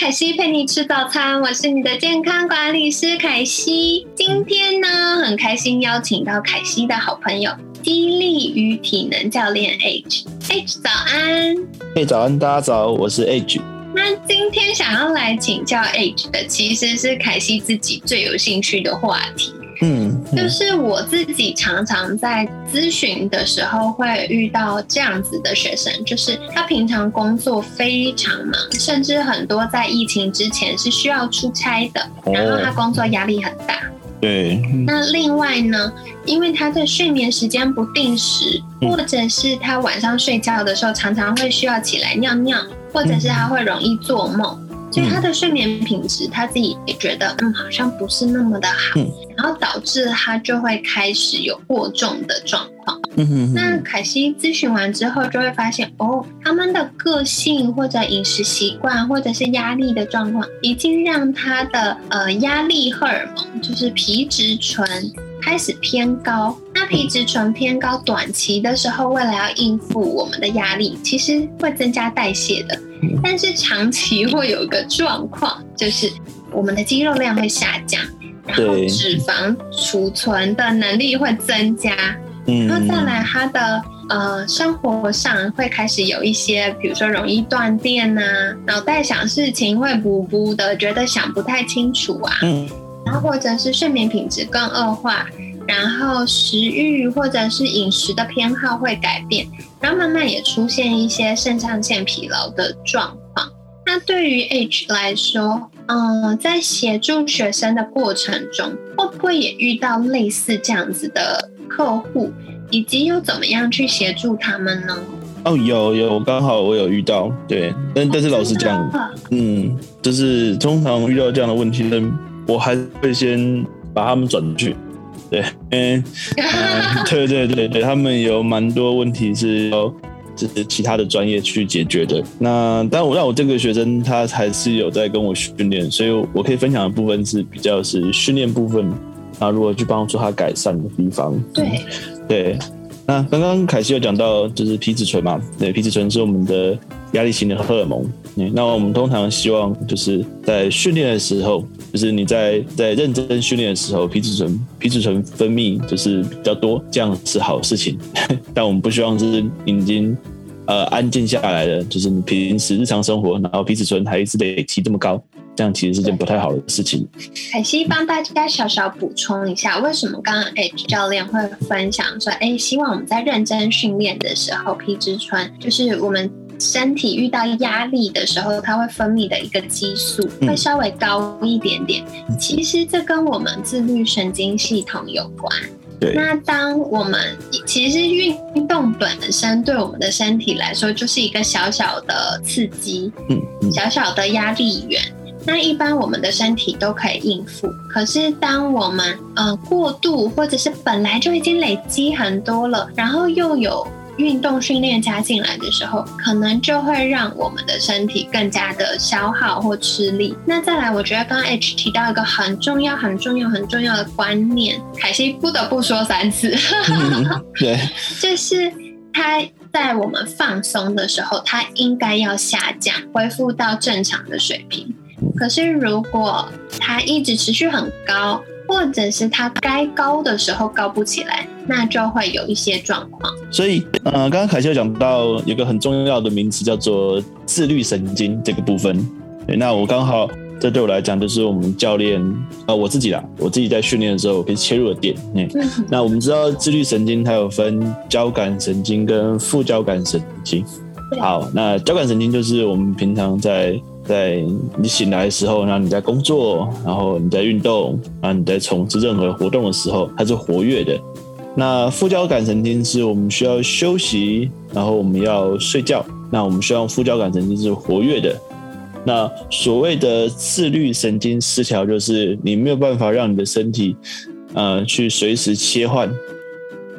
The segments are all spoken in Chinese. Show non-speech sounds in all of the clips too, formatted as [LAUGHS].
凯西陪你吃早餐，我是你的健康管理师凯西。今天呢，很开心邀请到凯西的好朋友。激励与体能教练 H，H 早安，嘿早安，大家早，我是 H。那今天想要来请教 H 的，其实是凯西自己最有兴趣的话题。嗯，就是我自己常常在咨询的时候会遇到这样子的学生，就是他平常工作非常忙，甚至很多在疫情之前是需要出差的，然后他工作压力很大。对，那另外呢，因为他的睡眠时间不定时，或者是他晚上睡觉的时候常常会需要起来尿尿，或者是他会容易做梦。所以他的睡眠品质，他自己也觉得，嗯，好像不是那么的好，然后导致他就会开始有过重的状况。那凯西咨询完之后，就会发现，哦，他们的个性或者饮食习惯，或者是压力的状况，已经让他的呃压力荷尔蒙，就是皮质醇开始偏高。那皮质醇偏高，短期的时候，为了要应付我们的压力，其实会增加代谢的。但是长期会有一个状况，就是我们的肌肉量会下降，然后脂肪储存的能力会增加，然后再来他的呃生活上会开始有一些，比如说容易断电呐，脑袋想事情会补补的，觉得想不太清楚啊，嗯然后或者是睡眠品质更恶化。然后食欲或者是饮食的偏好会改变，然后慢慢也出现一些肾上腺疲劳的状况。那对于 H 来说，嗯，在协助学生的过程中，会不会也遇到类似这样子的客户，以及又怎么样去协助他们呢？哦，有有，刚好我有遇到，对，但但是老实讲，嗯，就是通常遇到这样的问题呢，我还会先把他们转去。对，嗯，对对对对，他们有蛮多问题是要就是其他的专业去解决的。那但我让我这个学生他还是有在跟我训练，所以我可以分享的部分是比较是训练部分那，如何去帮助他改善的地方。对对，那刚刚凯西有讲到就是皮质醇嘛，对，皮质醇是我们的压力型的荷尔蒙。那我们通常希望就是在训练的时候。就是你在在认真训练的时候，皮质醇皮质醇分泌就是比较多，这样是好事情。[LAUGHS] 但我们不希望是已经呃安静下来了，就是你平时日常生活，然后皮质醇还一直累积这么高，这样其实是件不太好的事情。凯西帮大家小小补充一下，为什么刚刚 H 教练会分享说，哎，希望我们在认真训练的时候，皮质醇就是我们。身体遇到压力的时候，它会分泌的一个激素会稍微高一点点。其实这跟我们自律神经系统有关。那当我们其实运动本身对我们的身体来说就是一个小小的刺激，嗯，小小的压力源。那一般我们的身体都可以应付。可是当我们呃过度或者是本来就已经累积很多了，然后又有运动训练加进来的时候，可能就会让我们的身体更加的消耗或吃力。那再来，我觉得刚刚 H 提到一个很重要、很重要、很重要的观念，凯西不得不说三次。对，[LAUGHS] 就是他在我们放松的时候，它应该要下降，恢复到正常的水平。可是如果它一直持续很高，或者是它该高的时候高不起来，那就会有一些状况。所以，呃，刚刚凯秀讲到有个很重要的名词叫做自律神经这个部分。那我刚好这对我来讲就是我们教练呃我自己啦，我自己在训练的时候可以切入的点。嗯，那我们知道自律神经它有分交感神经跟副交感神经。好，那交感神经就是我们平常在。在你醒来的时候，然后你在工作，然后你在运动，然后你在从事任何活动的时候，它是活跃的。那副交感神经是我们需要休息，然后我们要睡觉，那我们需要副交感神经是活跃的。那所谓的自律神经失调，就是你没有办法让你的身体，呃，去随时切换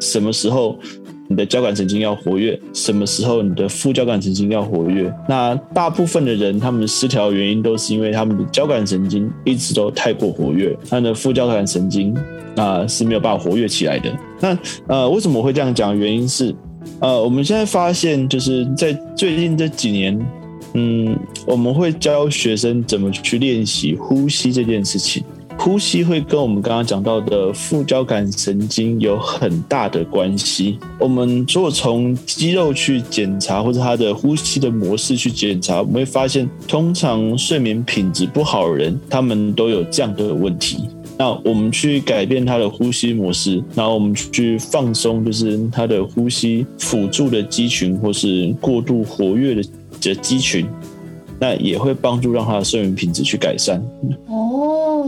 什么时候你的交感神经要活跃，什么时候你的副交感神经要活跃。那大部分的人他们失调原因都是因为他们的交感神经一直都太过活跃，他的副交感神经啊是没有办法活跃起来的。那呃，为什么会这样讲？原因是呃，我们现在发现就是在最近这几年。嗯，我们会教学生怎么去练习呼吸这件事情。呼吸会跟我们刚刚讲到的副交感神经有很大的关系。我们如果从肌肉去检查，或者他的呼吸的模式去检查，我们会发现，通常睡眠品质不好的人，他们都有这样的问题。那我们去改变他的呼吸模式，然后我们去放松，就是他的呼吸辅助的肌群，或是过度活跃的。的肌群，那也会帮助让他的睡眠品质去改善。哦，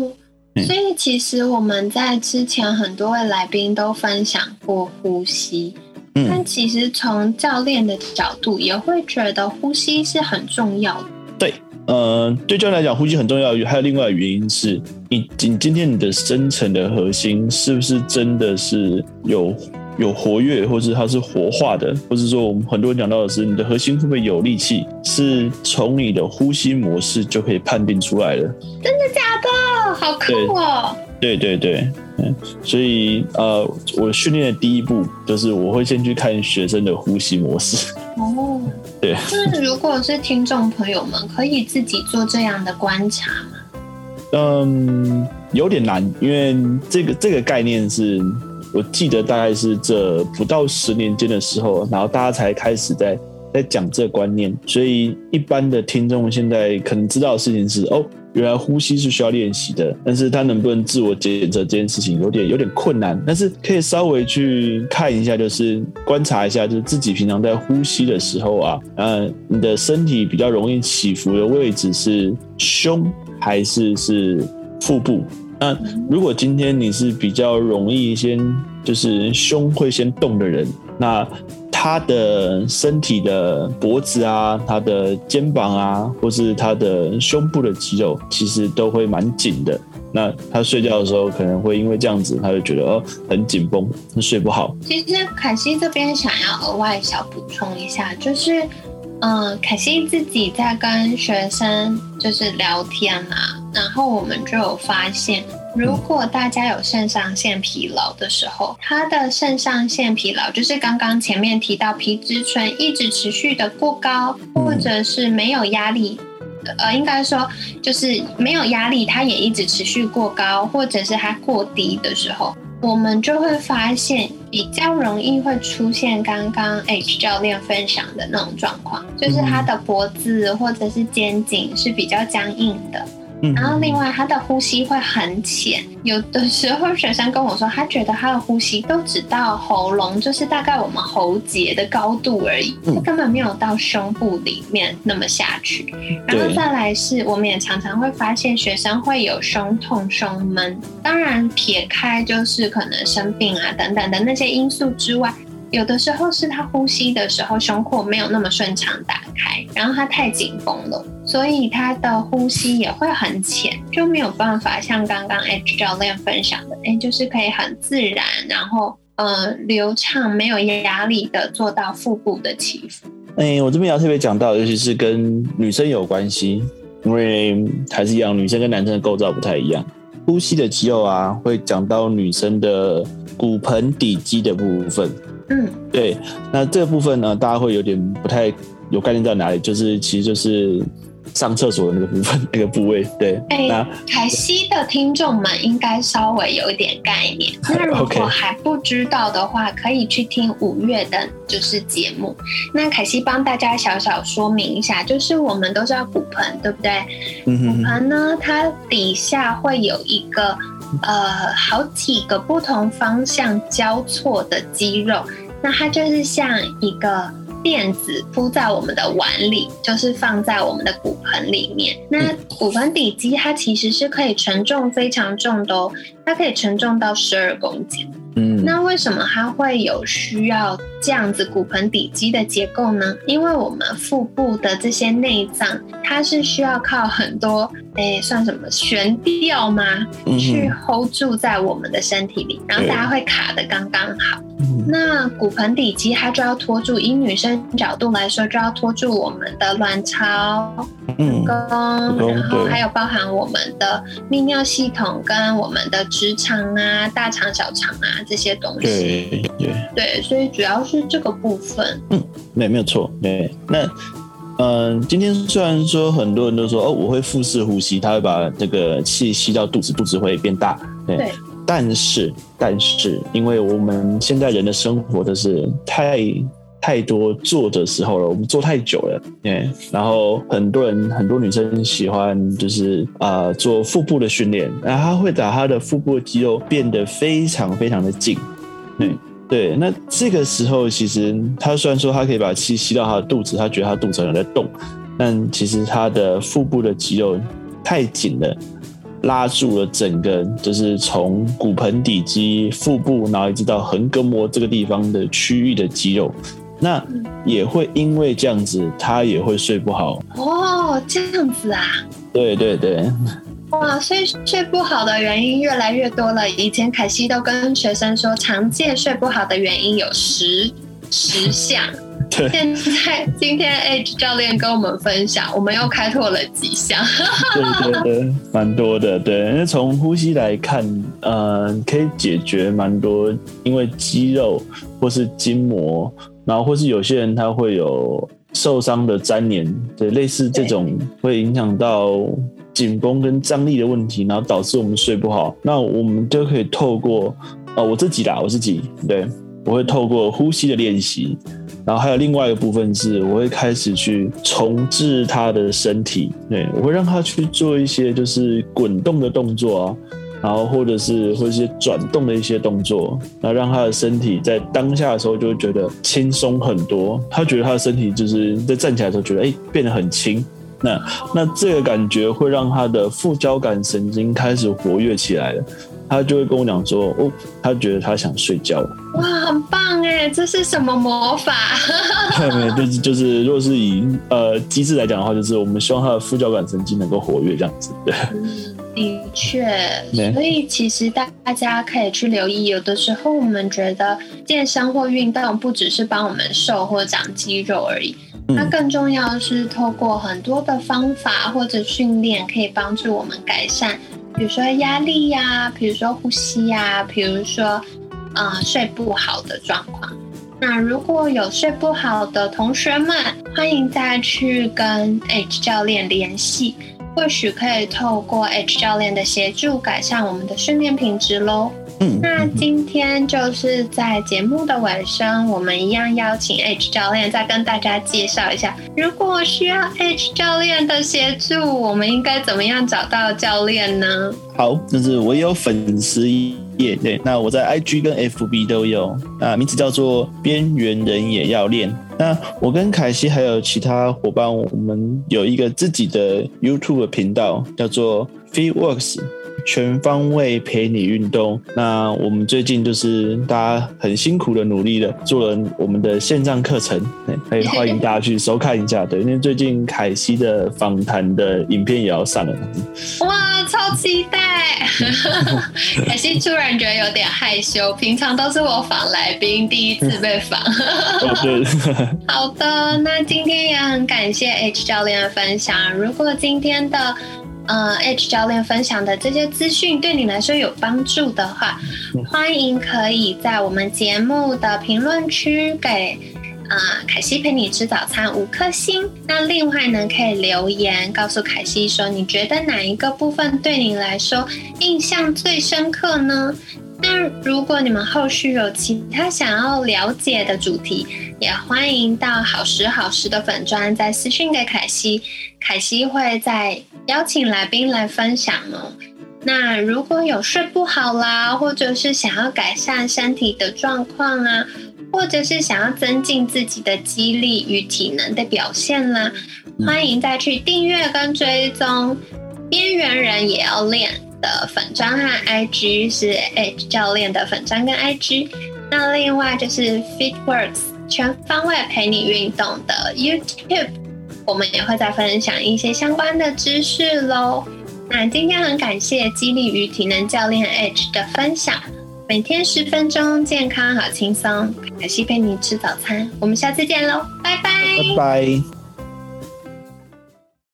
所以其实我们在之前很多位来宾都分享过呼吸，但其实从教练的角度也会觉得呼吸是很重要的。对，呃，对教练来讲，呼吸很重要。还有另外原因是你，你今天你的深层的核心是不是真的是有？有活跃，或是它是活化的，或者说我们很多人讲到的是，你的核心会不会有力气，是从你的呼吸模式就可以判定出来的。真的假的？好酷哦！对对对，嗯，所以呃，我训练的第一步就是我会先去看学生的呼吸模式。哦，对。就是如果是听众朋友们，可以自己做这样的观察吗？嗯，有点难，因为这个这个概念是。我记得大概是这不到十年间的时候，然后大家才开始在在讲这观念，所以一般的听众现在可能知道的事情是，哦，原来呼吸是需要练习的，但是他能不能自我检测这件事情有点有点困难，但是可以稍微去看一下，就是观察一下，就是自己平常在呼吸的时候啊，呃，你的身体比较容易起伏的位置是胸还是是腹部？那如果今天你是比较容易先就是胸会先动的人，那他的身体的脖子啊、他的肩膀啊，或是他的胸部的肌肉，其实都会蛮紧的。那他睡觉的时候可能会因为这样子，他就觉得哦很紧绷，睡不好。其实凯西这边想要额外小补充一下，就是嗯，凯西自己在跟学生就是聊天啊。然后我们就有发现，如果大家有肾上腺疲劳的时候，他的肾上腺疲劳就是刚刚前面提到皮质醇一直持续的过高，或者是没有压力，呃，应该说就是没有压力，它也一直持续过高，或者是它过低的时候，我们就会发现比较容易会出现刚刚 H 教练分享的那种状况，就是他的脖子或者是肩颈是比较僵硬的。然后另外，他的呼吸会很浅，有的时候学生跟我说，他觉得他的呼吸都只到喉咙，就是大概我们喉结的高度而已，根本没有到胸部里面那么下去。然后再来是，我们也常常会发现学生会有胸痛、胸闷。当然，撇开就是可能生病啊等等的那些因素之外。有的时候是他呼吸的时候胸廓没有那么顺畅打开，然后他太紧绷了，所以他的呼吸也会很浅，就没有办法像刚刚 H 教练分享的，哎，就是可以很自然，然后呃流畅，没有压力的做到腹部的起伏。哎，我这边要特别讲到，尤其是跟女生有关系，因为还是一样，女生跟男生的构造不太一样，呼吸的肌肉啊，会讲到女生的骨盆底肌的部分。嗯，对，那这个部分呢，大家会有点不太有概念在哪里，就是其实就是上厕所的那个部分，那个部位。对，那凯西的听众们应该稍微有一点概念。那如果 [LAUGHS] 还不知道的话，可以去听五月的就是节目。那凯西帮大家小小说明一下，就是我们都知道骨盆，对不对？骨盆呢，它底下会有一个呃好几个不同方向交错的肌肉。那它就是像一个垫子铺在我们的碗里，就是放在我们的骨盆里面。那骨盆底肌它其实是可以承重非常重的哦，它可以承重到十二公斤。嗯，那为什么它会有需要这样子骨盆底肌的结构呢？因为我们腹部的这些内脏，它是需要靠很多，诶，算什么悬吊吗？去 hold 住在我们的身体里，然后大家会卡的刚刚好。那骨盆底肌它就要托住，以女生角度来说，就要托住我们的卵巢、嗯宫，然后还有包含我们的泌尿系统跟我们的直肠啊、大肠、小肠啊这些东西。对对，对，所以主要是这个部分。嗯没没有错，对。那嗯、今天虽然说很多人都说哦，我会腹式呼吸，他会把这个气吸到肚子，肚子会变大，对。对但是，但是，因为我们现在人的生活就是太太多坐的时候了，我们坐太久了，对。然后很多人，很多女生喜欢就是啊、做腹部的训练，然后她会把她的腹部的肌肉变得非常非常的紧，对。对，那这个时候其实她虽然说她可以把气吸到她的肚子，她觉得她肚子有在动，但其实她的腹部的肌肉太紧了，拉住了整个就是从骨盆底肌、腹部，然后一直到横膈膜这个地方的区域的肌肉，那也会因为这样子，他也会睡不好。哦，这样子啊。对对对，哇，所以睡不好的原因越来越多了。以前凯西都跟学生说，常见睡不好的原因有十十项。对现在今天 H 教练跟我们分享，我们又开拓了几项。对对对，蛮多的。对，因为从呼吸来看，呃，可以解决蛮多，因为肌肉或是筋膜，然后或是有些人他会有受伤的粘连，对，类似这种会影响到紧绷跟张力的问题，然后导致我们睡不好。那我们就可以透过，呃，我自己啦，我自己，对我会透过呼吸的练习。然后还有另外一个部分是，我会开始去重置他的身体，对我会让他去做一些就是滚动的动作啊，然后或者是或者一些转动的一些动作，那让他的身体在当下的时候就会觉得轻松很多，他觉得他的身体就是在站起来的时候觉得哎变得很轻，那那这个感觉会让他的副交感神经开始活跃起来了。他就会跟我讲说，哦，他觉得他想睡觉了。哇，很棒哎！这是什么魔法？[LAUGHS] 没有，就是就是，如果是以呃机制来讲的话，就是我们希望他的副交感神经能够活跃这样子。对，的确，[LAUGHS] 所以其实大家可以去留意，有的时候我们觉得健身或运动不只是帮我们瘦或长肌肉而已，它嗯，更重要的是透过很多的方法或者训练，可以帮助我们改善，比如说压力呀、比如说呼吸呀、比如说呃睡不好的状况。那如果有睡不好的同学们，欢迎再去跟 H 教练联系，或许可以透过 H 教练的协助改善我们的训练品质喽。嗯那今天就是在节目的尾声，我们一样邀请 H 教练再跟大家介绍一下，如果需要 H 教练的协助，我们应该怎么样找到教练呢？好，就是我有粉丝页，对，那我在 IG 跟 FB 都有，啊，名字叫做边缘人也要练。那我跟凯西还有其他伙伴，我们有一个自己的 YouTube 频道，叫做 Fit Works。全方位陪你运动。那我们最近就是大家很辛苦的努力的做了我们的线上课程，对，可以欢迎大家去收看一下。对，因为最近凯西的访谈的影片也要上了。哇，超期待！[LAUGHS] 凯西突然觉得有点害羞，平常都是我访来宾，第一次被访。[LAUGHS] 哦，对，[LAUGHS] 好的，那今天也很感谢 H 教练的分享。如果今天的呃 H 教练分享的这些资讯对你来说有帮助的话，欢迎可以在我们节目的评论区给。啊、凯西陪你吃早餐五颗星。那另外呢，可以留言告诉凯西说，你觉得哪一个部分对你来说印象最深刻呢？那如果你们后续有其他想要了解的主题，也欢迎到好时好时的粉砖再私讯给凯西，凯西会再邀请来宾来分享哦。那如果有睡不好啦，或者是想要改善身体的状况啊，或者是想要增进自己的肌力与体能的表现啦，欢迎再去订阅跟追踪“边缘人也要练”的粉砖和 IG 是 H 教练的粉砖跟 IG。那另外就是 FitWorks 全方位陪你运动的 YouTube，我们也会再分享一些相关的知识喽。那今天很感谢激励与体能教练 H 的分享，每天十分钟，健康好轻松。凯西陪你吃早餐，我们下次见喽，拜拜，拜拜。